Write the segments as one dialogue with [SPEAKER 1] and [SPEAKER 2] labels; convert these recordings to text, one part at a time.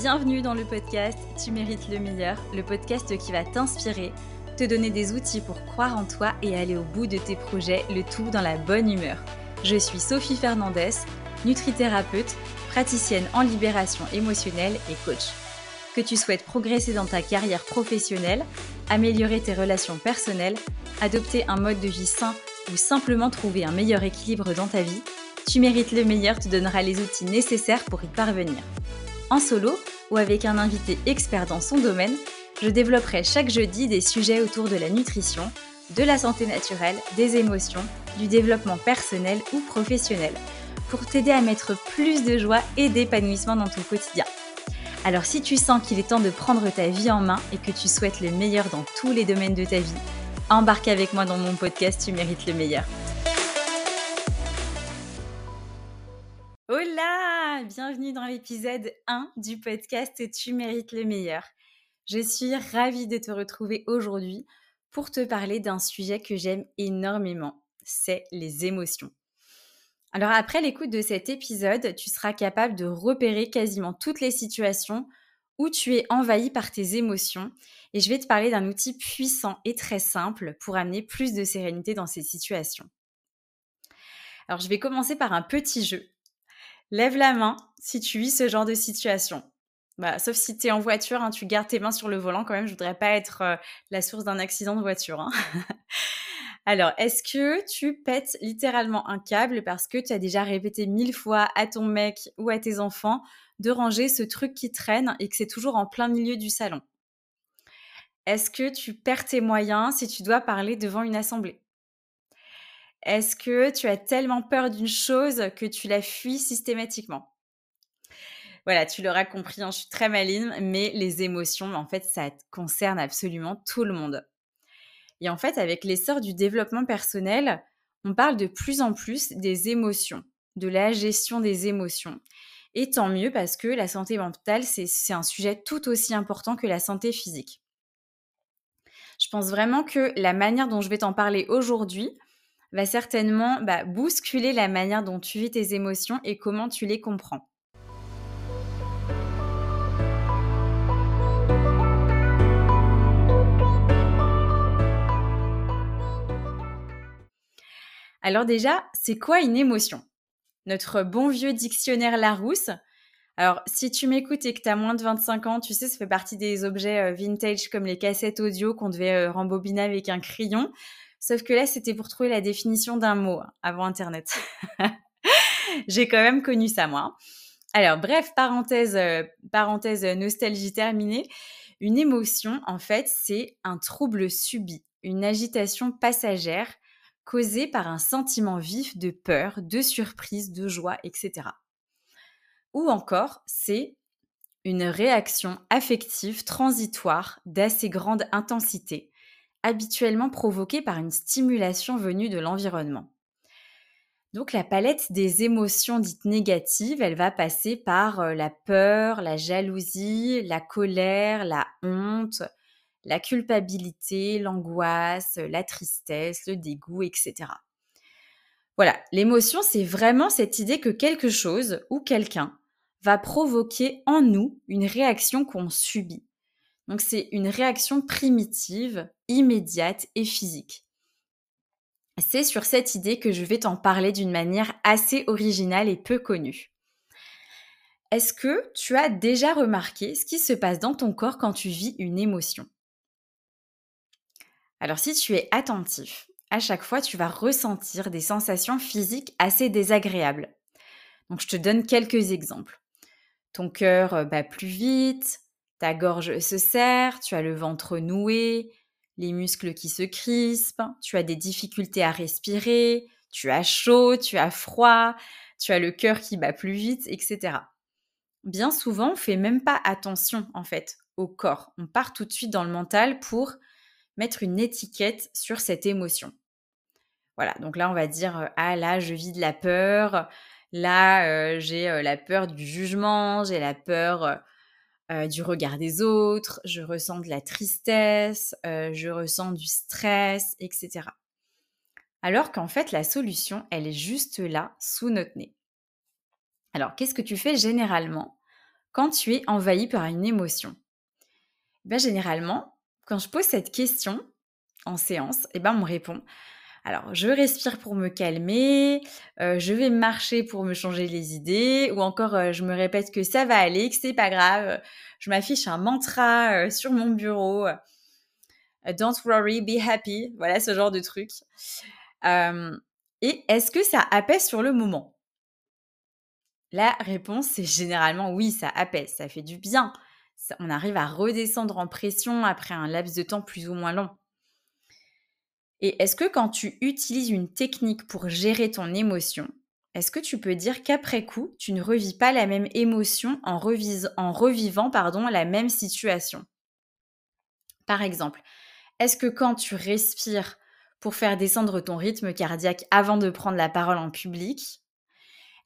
[SPEAKER 1] Bienvenue dans le podcast Tu mérites le meilleur, le podcast qui va t'inspirer, te donner des outils pour croire en toi et aller au bout de tes projets, le tout dans la bonne humeur. Je suis Sophie Fernandez, nutrithérapeute, praticienne en libération émotionnelle et coach. Que tu souhaites progresser dans ta carrière professionnelle, améliorer tes relations personnelles, adopter un mode de vie sain ou simplement trouver un meilleur équilibre dans ta vie, Tu mérites le meilleur te donnera les outils nécessaires pour y parvenir. En solo ou avec un invité expert dans son domaine, je développerai chaque jeudi des sujets autour de la nutrition, de la santé naturelle, des émotions, du développement personnel ou professionnel, pour t'aider à mettre plus de joie et d'épanouissement dans ton quotidien. Alors si tu sens qu'il est temps de prendre ta vie en main et que tu souhaites le meilleur dans tous les domaines de ta vie, embarque avec moi dans mon podcast Tu mérites le meilleur. Bienvenue dans l'épisode 1 du podcast Tu mérites le meilleur. Je suis ravie de te retrouver aujourd'hui pour te parler d'un sujet que j'aime énormément, c'est les émotions. Alors après l'écoute de cet épisode, tu seras capable de repérer quasiment toutes les situations où tu es envahi par tes émotions et je vais te parler d'un outil puissant et très simple pour amener plus de sérénité dans ces situations. Alors je vais commencer par un petit jeu Lève la main si tu vis ce genre de situation. Bah, sauf si tu es en voiture, hein, tu gardes tes mains sur le volant quand même. Je voudrais pas être euh, la source d'un accident de voiture. Hein. Alors, est-ce que tu pètes littéralement un câble parce que tu as déjà répété mille fois à ton mec ou à tes enfants de ranger ce truc qui traîne et que c'est toujours en plein milieu du salon? Est-ce que tu perds tes moyens si tu dois parler devant une assemblée? Est-ce que tu as tellement peur d'une chose que tu la fuis systématiquement? Voilà, tu l'auras compris, hein, je suis très maligne, mais les émotions, en fait, ça concerne absolument tout le monde. Et en fait, avec l'essor du développement personnel, on parle de plus en plus des émotions, de la gestion des émotions. Et tant mieux parce que la santé mentale, c'est un sujet tout aussi important que la santé physique. Je pense vraiment que la manière dont je vais t'en parler aujourd'hui, va certainement bah, bousculer la manière dont tu vis tes émotions et comment tu les comprends. Alors déjà, c'est quoi une émotion? Notre bon vieux dictionnaire Larousse. Alors, si tu m'écoutes et que tu as moins de 25 ans, tu sais, ça fait partie des objets euh, vintage comme les cassettes audio qu'on devait euh, rembobiner avec un crayon. Sauf que là, c'était pour trouver la définition d'un mot hein, avant Internet. J'ai quand même connu ça, moi. Hein. Alors, bref, parenthèse, euh, parenthèse euh, nostalgie terminée. Une émotion, en fait, c'est un trouble subi, une agitation passagère causée par un sentiment vif de peur, de surprise, de joie, etc. Ou encore, c'est une réaction affective transitoire d'assez grande intensité, habituellement provoquée par une stimulation venue de l'environnement. Donc la palette des émotions dites négatives, elle va passer par euh, la peur, la jalousie, la colère, la honte, la culpabilité, l'angoisse, la tristesse, le dégoût, etc. Voilà, l'émotion, c'est vraiment cette idée que quelque chose ou quelqu'un va provoquer en nous une réaction qu'on subit. Donc c'est une réaction primitive, immédiate et physique. C'est sur cette idée que je vais t'en parler d'une manière assez originale et peu connue. Est-ce que tu as déjà remarqué ce qui se passe dans ton corps quand tu vis une émotion? Alors si tu es attentif, à chaque fois tu vas ressentir des sensations physiques assez désagréables. Donc je te donne quelques exemples. Ton cœur bat plus vite, ta gorge se serre, tu as le ventre noué, les muscles qui se crispent, tu as des difficultés à respirer, tu as chaud, tu as froid, tu as le cœur qui bat plus vite, etc. Bien souvent, on fait même pas attention en fait au corps. On part tout de suite dans le mental pour mettre une étiquette sur cette émotion. Voilà, donc là on va dire euh, ah là je vis de la peur, là euh, j'ai euh, la peur du jugement, j'ai la peur euh, du regard des autres, je ressens de la tristesse, euh, je ressens du stress, etc. Alors qu'en fait, la solution, elle est juste là, sous notre nez. Alors, qu'est-ce que tu fais généralement quand tu es envahi par une émotion? Eh ben, Généralement, quand je pose cette question en séance, eh ben, on me répond alors, je respire pour me calmer, euh, je vais marcher pour me changer les idées, ou encore euh, je me répète que ça va aller, que c'est pas grave. Je m'affiche un mantra euh, sur mon bureau. Don't worry, be happy. Voilà ce genre de truc. et est-ce que ça apaise sur le moment? La réponse, c'est généralement oui, ça apaise, ça fait du bien. on arrive à redescendre en pression après un laps de temps plus ou moins long. Et est-ce que quand tu utilises une technique pour gérer ton émotion, est-ce que tu peux dire qu'après coup, tu ne revis pas la même émotion en, revivant la même situation? Par exemple, est-ce que quand tu respires pour faire descendre ton rythme cardiaque avant de prendre la parole en public,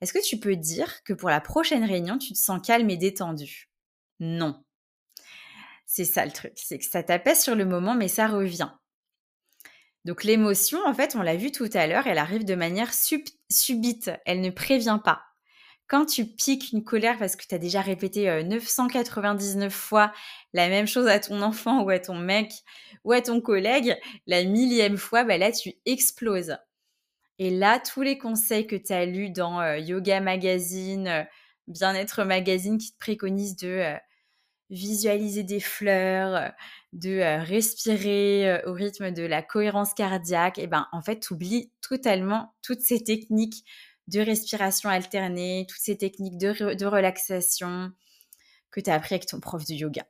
[SPEAKER 1] est-ce que tu peux dire que pour la prochaine réunion, tu te sens calme et détendu? Non. C'est ça le truc, c'est que ça t'apaise sur le moment, mais ça revient. Donc l'émotion, en fait, on l'a vu tout à l'heure, elle arrive de manière subite, elle ne prévient pas. Quand tu piques une colère parce que tu as déjà répété 999 euh, fois la même chose à ton enfant ou à ton mec ou à ton collègue, la millième fois, bah là, tu exploses. Et là, tous les conseils que tu as lus dans euh, Yoga Magazine, euh, Bien-être Magazine qui te préconisent de visualiser des fleurs, de euh, respirer euh, au rythme de la cohérence cardiaque, et eh ben en fait, tu oublies totalement toutes ces techniques de respiration alternée, toutes ces techniques de, relaxation que tu as appris avec ton prof de yoga.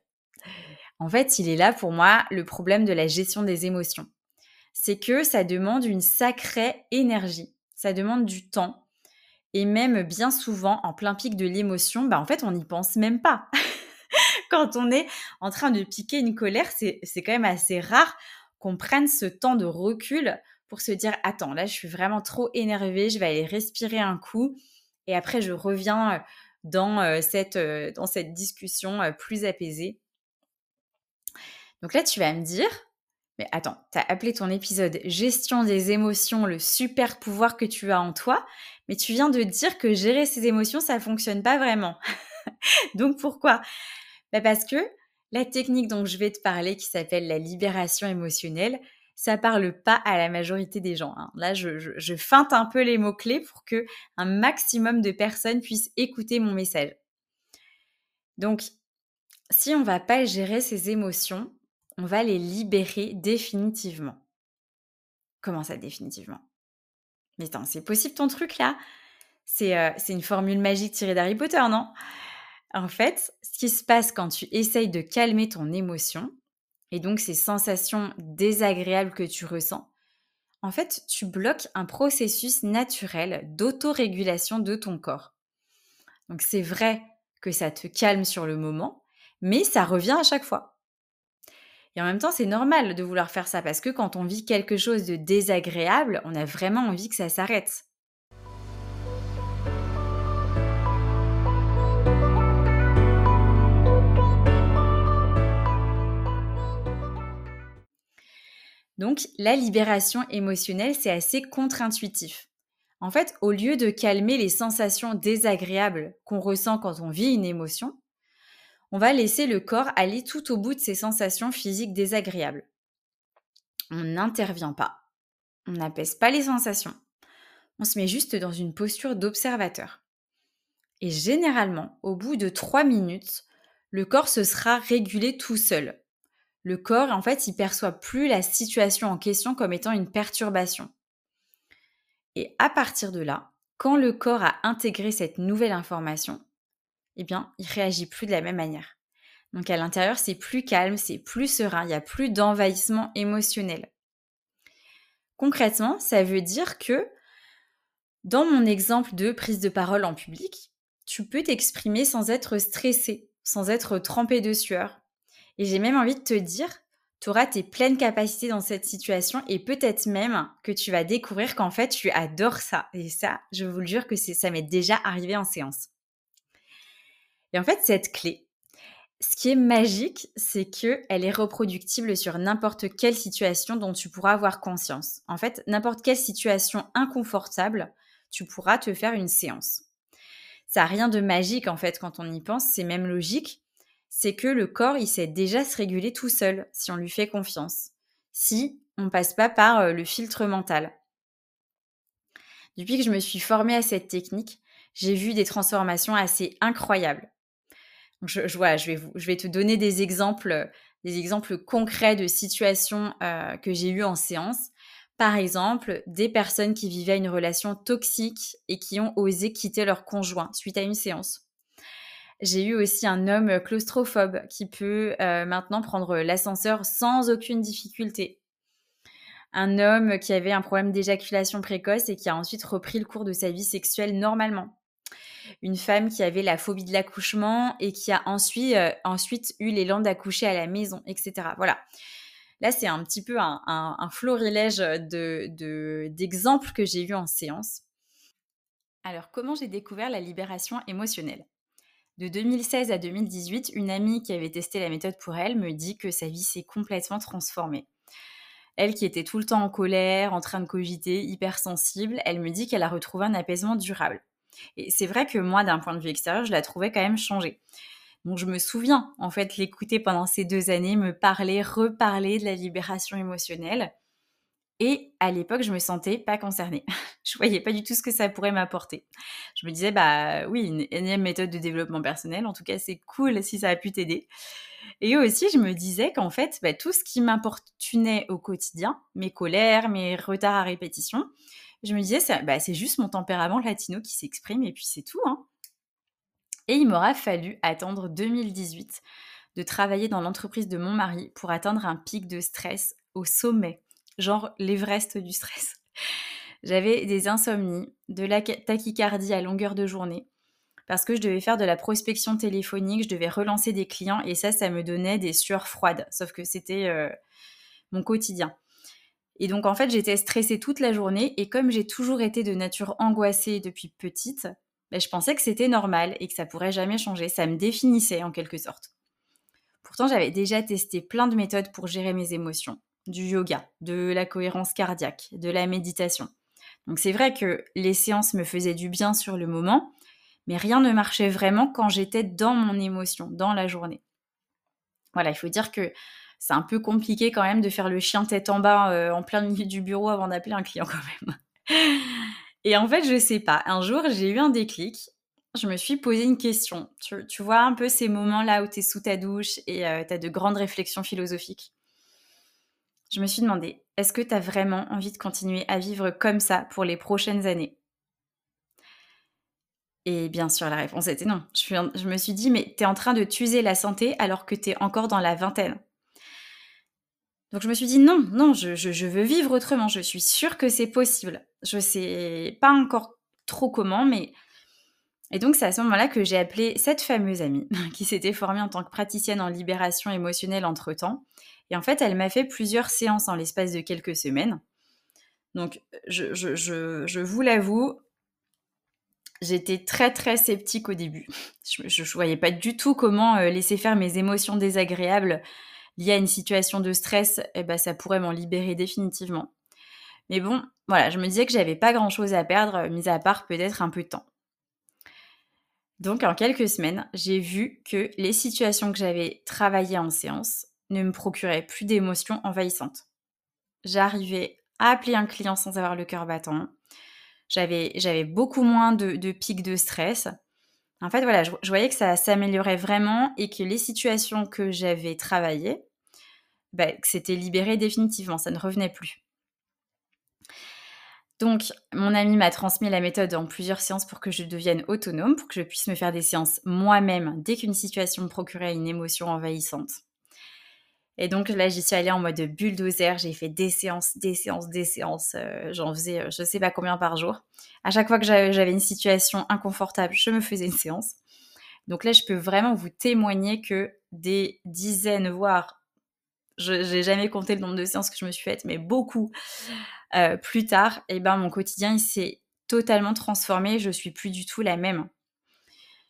[SPEAKER 1] En fait, il est là pour moi le problème de la gestion des émotions. C'est que ça demande une sacrée énergie, ça demande du temps. Et même bien souvent, en plein pic de l'émotion, bah en fait, on n'y pense même pas. quand on est en train de piquer une colère, c'est quand même assez rare qu'on prenne ce temps de recul pour se dire attends, là je suis vraiment trop énervée, je vais aller respirer un coup et après je reviens euh, dans, euh, cette, euh, dans cette discussion plus apaisée. Donc là tu vas me dire mais attends, tu as appelé ton épisode Gestion des émotions, le super pouvoir que tu as en toi, mais tu viens de dire que gérer ses émotions, ça fonctionne pas vraiment. Donc pourquoi? Bah, parce que la technique dont je vais te parler, qui s'appelle la libération émotionnelle, ça parle pas à la majorité des gens. Hein. Là, je, feinte un peu les mots-clés pour que un maximum de personnes puissent écouter mon message. Donc, si on va pas gérer ses émotions, on va les libérer définitivement. Comment ça définitivement? Mais attends, c'est possible ton truc là? C'est, euh, c'est une formule magique tirée d'Harry Potter, non? En fait, ce qui se passe quand tu essayes de calmer ton émotion, et donc ces sensations désagréables que tu ressens, en fait, tu bloques un processus naturel d'autorégulation de ton corps. Donc c'est vrai que ça te calme sur le moment, mais ça revient à chaque fois. Et en même temps, c'est normal de vouloir faire ça parce que quand on vit quelque chose de désagréable, on a vraiment envie que ça s'arrête. Donc, la libération émotionnelle, c'est assez contre-intuitif. En fait, au lieu de calmer les sensations désagréables qu'on ressent quand on vit une émotion, on va laisser le corps aller tout au bout de ces sensations physiques désagréables. On n'intervient pas. On n'apaise pas les sensations. On se met juste dans une posture d'observateur. Et généralement, au bout de trois minutes, le corps se sera régulé tout seul le corps, en fait, il perçoit plus la situation en question comme étant une perturbation. Et à partir de là, quand le corps a intégré cette nouvelle information, eh bien, il réagit plus de la même manière. Donc à l'intérieur, c'est plus calme, c'est plus serein, il n'y a plus d'envahissement émotionnel. Concrètement, ça veut dire que dans mon exemple de prise de parole en public, tu peux t'exprimer sans être stressé, sans être trempé de sueur, et j'ai même envie de te dire, tu auras tes pleines capacités dans cette situation et peut-être même que tu vas découvrir qu'en fait, tu adores ça. Et ça, je vous le jure que ça m'est déjà arrivé en séance. Et en fait, cette clé, ce qui est magique, c'est qu'elle est reproductible sur n'importe quelle situation dont tu pourras avoir conscience. En fait, n'importe quelle situation inconfortable, tu pourras te faire une séance. ça n'a rien de magique en fait quand on y pense, c'est même logique. C'est que le corps, il sait déjà se réguler tout seul si on lui fait confiance. Si on passe pas par euh, le filtre mental. Depuis que je me suis formée à cette technique, j'ai vu des transformations assez incroyables. Je, je, je, vais, je vais te donner des exemples, des exemples concrets de situations euh, que j'ai eues en séance. Par exemple, des personnes qui vivaient une relation toxique et qui ont osé quitter leur conjoint suite à une séance. J'ai eu aussi un homme claustrophobe qui peut euh, maintenant prendre l'ascenseur sans aucune difficulté. Un homme qui avait un problème d'éjaculation précoce et qui a ensuite repris le cours de sa vie sexuelle normalement. Une femme qui avait la phobie de l'accouchement et qui a ensuite, euh, ensuite eu l'élan d'accoucher à la maison, etc. Voilà. Là, c'est un petit peu un, florilège d'exemples de, que j'ai vus en séance. Alors, comment j'ai découvert la libération émotionnelle? De 2016 à 2018, une amie qui avait testé la méthode pour elle me dit que sa vie s'est complètement transformée. Elle qui était tout le temps en colère, en train de cogiter, hypersensible, elle me dit qu'elle a retrouvé un apaisement durable. Et c'est vrai que moi, d'un point de vue extérieur, je la trouvais quand même changée. Donc je me souviens en fait l'écouter pendant ces deux années, me parler, reparler de la libération émotionnelle. Et à l'époque, je me sentais pas concernée. je voyais pas du tout ce que ça pourrait m'apporter. Je me disais, bah oui, une énième méthode de développement personnel. En tout cas, c'est cool si ça a pu t'aider. Et aussi, je me disais qu'en fait, bah, tout ce qui m'importunait au quotidien, mes colères, mes retards à répétition, je me disais, bah, c'est juste mon tempérament latino qui s'exprime et puis c'est tout. Hein. Et il m'aura fallu attendre 2018 de travailler dans l'entreprise de mon mari pour atteindre un pic de stress au sommet, genre l'Everest du stress. J'avais des insomnies, de la tachycardie à longueur de journée, parce que je devais faire de la prospection téléphonique, je devais relancer des clients, et ça, ça me donnait des sueurs froides, sauf que c'était euh, mon quotidien. Et donc, en fait, j'étais stressée toute la journée, et comme j'ai toujours été de nature angoissée depuis petite, ben, je pensais que c'était normal et que ça pourrait jamais changer. Ça me définissait en quelque sorte. Pourtant, j'avais déjà testé plein de méthodes pour gérer mes émotions. Du yoga, de la cohérence cardiaque, de la méditation. Donc c'est vrai que les séances me faisaient du bien sur le moment, mais rien ne marchait vraiment quand j'étais dans mon émotion, dans la journée. Voilà, il faut dire que c'est un peu compliqué quand même de faire le chien tête en bas euh, en plein milieu du bureau avant d'appeler un client quand même. Et en fait, je sais pas. Un jour, j'ai eu un déclic. Je me suis posé une question. Tu, vois un peu ces moments-là où tu es sous ta douche et euh, tu as de grandes réflexions philosophiques? Je me suis demandé, est-ce que tu as vraiment envie de continuer à vivre comme ça pour les prochaines années? Et bien sûr, la réponse était non. Je, me suis dit, mais tu es en train de t'user la santé alors que tu es encore dans la vingtaine. Donc je me suis dit non, non, je, veux vivre autrement. Je suis sûre que c'est possible. Je sais pas encore trop comment, mais et donc c'est à ce moment-là que j'ai appelé cette fameuse amie qui s'était formée en tant que praticienne en libération émotionnelle entre temps. Et en fait, elle m'a fait plusieurs séances en l'espace de quelques semaines. Donc je, vous l'avoue, j'étais très très sceptique au début. Je ne voyais pas du tout comment euh, laisser faire mes émotions désagréables lié à une situation de stress, eh ben, ça pourrait m'en libérer définitivement. Mais bon, voilà, je me disais que j'avais pas grand chose à perdre, mis à part peut-être un peu de temps. Donc en quelques semaines, j'ai vu que les situations que j'avais travaillées en séance ne me procuraient plus d'émotions envahissantes. J'arrivais à appeler un client sans avoir le cœur battant. J'avais beaucoup moins de, pics de stress. En fait, voilà, je, voyais que ça s'améliorait vraiment et que les situations que j'avais travaillées, bah, c'était libéré définitivement, ça ne revenait plus. Donc, mon ami m'a transmis la méthode en plusieurs séances pour que je devienne autonome, pour que je puisse me faire des séances moi-même dès qu'une situation me procurait une émotion envahissante. Et donc là, j'y suis allée en mode bulldozer. J'ai fait des séances, des séances, des séances. Euh, j'en faisais euh, je sais pas combien par jour. À chaque fois que j'avais une situation inconfortable, je me faisais une séance. Donc là, je peux vraiment vous témoigner que des dizaines, voire, je n'ai jamais compté le nombre de séances que je me suis faites, mais beaucoup euh, plus tard, eh ben, mon quotidien, il s'est totalement transformé. Je suis plus du tout la même.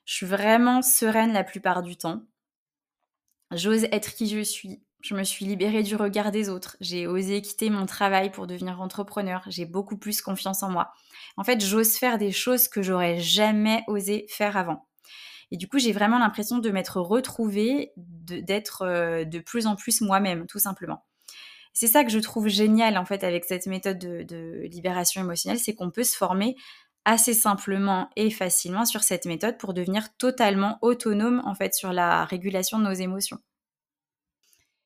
[SPEAKER 1] Je suis vraiment sereine la plupart du temps. J'ose être qui je suis Je me suis libérée du regard des autres. J'ai osé quitter mon travail pour devenir entrepreneur. J'ai beaucoup plus confiance en moi. En fait, j'ose faire des choses que j'aurais jamais osé faire avant. Et du coup, j'ai vraiment l'impression de m'être retrouvée, d'être euh, de, plus en plus moi-même, tout simplement. C'est ça que je trouve génial en fait avec cette méthode de libération émotionnelle, c'est qu'on peut se former assez simplement et facilement sur cette méthode pour devenir totalement autonome en fait sur la régulation de nos émotions.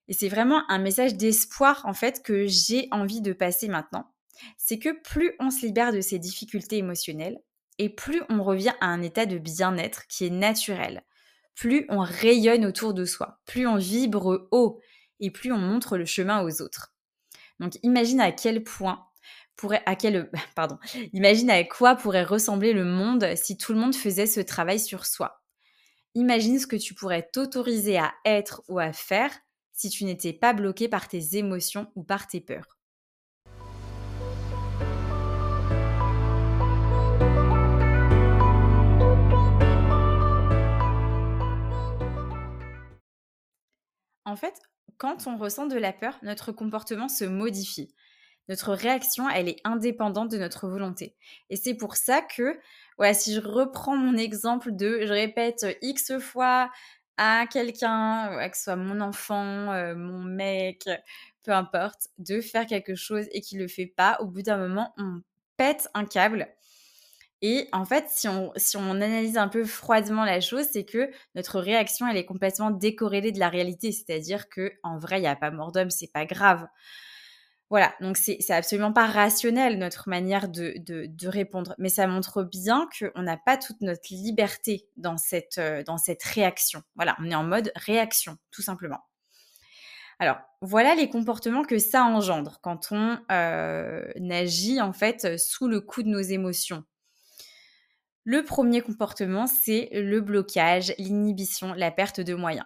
[SPEAKER 1] Et c'est vraiment un message d'espoir en fait que j'ai envie de passer maintenant. C'est que plus on se libère de ces difficultés émotionnelles et plus on revient à un état de bien-être qui est naturel, plus on rayonne autour de soi, plus on vibre haut et plus on montre le chemin aux autres. Donc imagine à quel point pourrait, à quel, pardon, imagine à quoi pourrait ressembler le monde si tout le monde faisait ce travail sur soi. Imagine ce que tu pourrais t'autoriser à être ou à faire si tu n'étais pas bloqué par tes émotions ou par tes peurs. En fait, quand on ressent de la peur, notre comportement se modifie. Notre réaction, elle est indépendante de notre volonté. Et c'est pour ça que, voilà, si je reprends mon exemple de, je répète X fois à quelqu'un, que ce soit mon enfant, euh, mon mec, peu importe, de faire quelque chose et qu'il le fait pas, au bout d'un moment, on pète un câble. Et en fait, si on, si on analyse un peu froidement la chose, c'est que notre réaction, elle est complètement décorrélée de la réalité. C'est-à-dire que en vrai, il n'y a pas mort d'homme, c'est pas grave. Voilà, donc c'est absolument pas rationnel notre manière de, répondre, mais ça montre bien qu'on n'a pas toute notre liberté dans cette, euh, dans cette réaction. Voilà, on est en mode réaction, tout simplement. Alors, voilà les comportements que ça engendre quand on euh, agit en fait sous le coup de nos émotions. Le premier comportement, c'est le blocage, l'inhibition, la perte de moyens.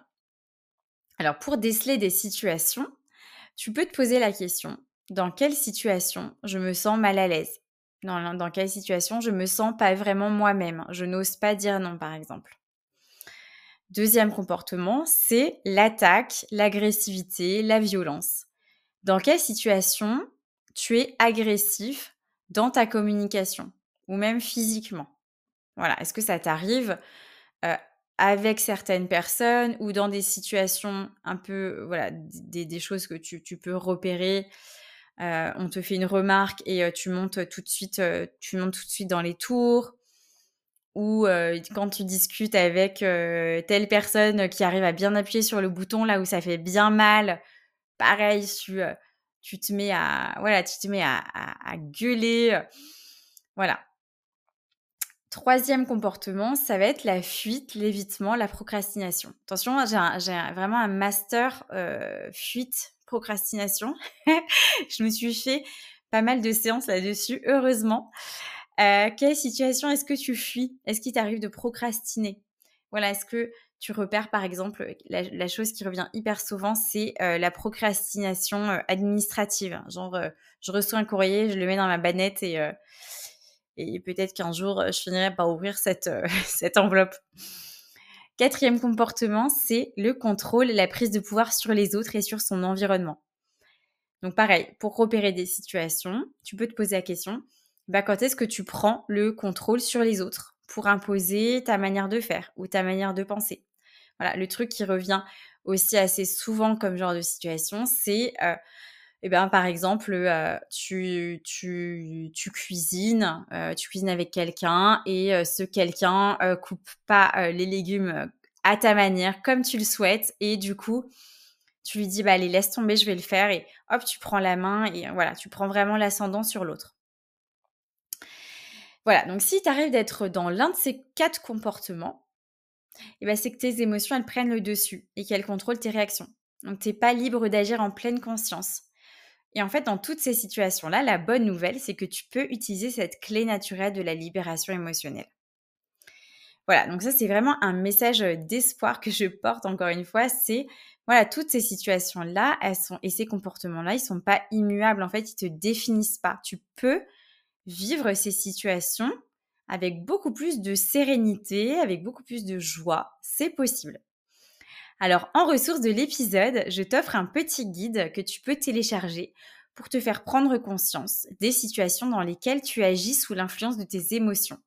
[SPEAKER 1] Alors, pour déceler des situations, tu peux te poser la question, dans quelle situation je me sens mal à l'aise? Dans, quelle situation je me sens pas vraiment moi-même? Je n'ose pas dire non, par exemple. Deuxième comportement, c'est l'attaque, l'agressivité, la violence. Dans quelle situation tu es agressif dans ta communication ou même physiquement? Voilà, est-ce que ça t'arrive euh, avec certaines personnes ou dans des situations un peu, voilà, des, choses que tu peux repérer euh, on te fait une remarque et euh, tu montes tout de suite, euh, tu montes tout de suite dans les tours. Ou quand tu discutes avec telle personne qui arrive à bien appuyer sur le bouton là où ça fait bien mal, pareil, tu, tu te mets à voilà, tu te mets à, gueuler, voilà. Troisième comportement, ça va être la fuite, l'évitement, la procrastination. Attention, j'ai vraiment un master fuite procrastination. je me suis fait pas mal de séances là-dessus, heureusement. Euh, quelle situation est-ce que tu fuis? Est-ce qu'il t'arrive de procrastiner? Voilà, est-ce que tu repères par exemple, la, chose qui revient hyper souvent, c'est euh, la procrastination euh, administrative? Genre, je reçois un courrier, je le mets dans ma banette et, peut-être qu'un jour, je finirai par ouvrir cette enveloppe. Quatrième comportement, c'est le contrôle, la prise de pouvoir sur les autres et sur son environnement. Donc pareil, pour repérer des situations, tu peux te poser la question, bah, quand est-ce que tu prends le contrôle sur les autres pour imposer ta manière de faire ou ta manière de penser? Voilà, le truc qui revient aussi assez souvent comme genre de situation, c'est euh, eh ben, par exemple, euh, tu, cuisines, euh, tu cuisines avec quelqu'un et euh, ce quelqu'un coupe pas les légumes à ta manière, comme tu le souhaites, et du coup, tu lui dis, bah allez, laisse tomber, je vais le faire, et hop, tu prends la main, et voilà, tu prends vraiment l'ascendant sur l'autre. Voilà, donc si tu arrives d'être dans l'un de ces quatre comportements, eh ben, c'est que tes émotions, elles prennent le dessus et qu'elles contrôlent tes réactions. Donc, tu n'es pas libre d'agir en pleine conscience. Et en fait, dans toutes ces situations-là, la bonne nouvelle, c'est que tu peux utiliser cette clé naturelle de la libération émotionnelle. Voilà, donc ça, c'est vraiment un message d'espoir que je porte encore une fois. C'est, voilà, toutes ces situations-là, elles sont, et ces comportements-là, ils sont pas immuables. En fait, ils te définissent pas. Tu peux vivre ces situations avec beaucoup plus de sérénité, avec beaucoup plus de joie. C'est possible. Alors, en ressource de l'épisode, je t'offre un petit guide que tu peux télécharger pour te faire prendre conscience des situations dans lesquelles tu agis sous l'influence de tes émotions.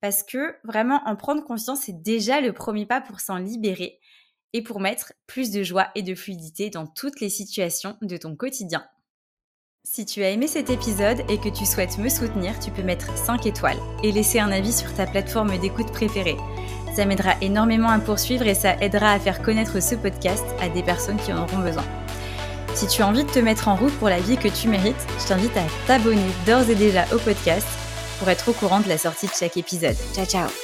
[SPEAKER 1] Parce que vraiment, en prendre conscience, c'est déjà le premier pas pour s'en libérer et pour mettre plus de joie et de fluidité dans toutes les situations de ton quotidien. Si tu as aimé cet épisode et que tu souhaites me soutenir, tu peux mettre 5 étoiles et laisser un avis sur ta plateforme d'écoute préférée. Ça m'aidera énormément à poursuivre et ça aidera à faire connaître ce podcast à des personnes qui en auront besoin. Si tu as envie de te mettre en route pour la vie que tu mérites, je t'invite à t'abonner d'ores et déjà au podcast pour être au courant de la sortie de chaque épisode. Ciao ciao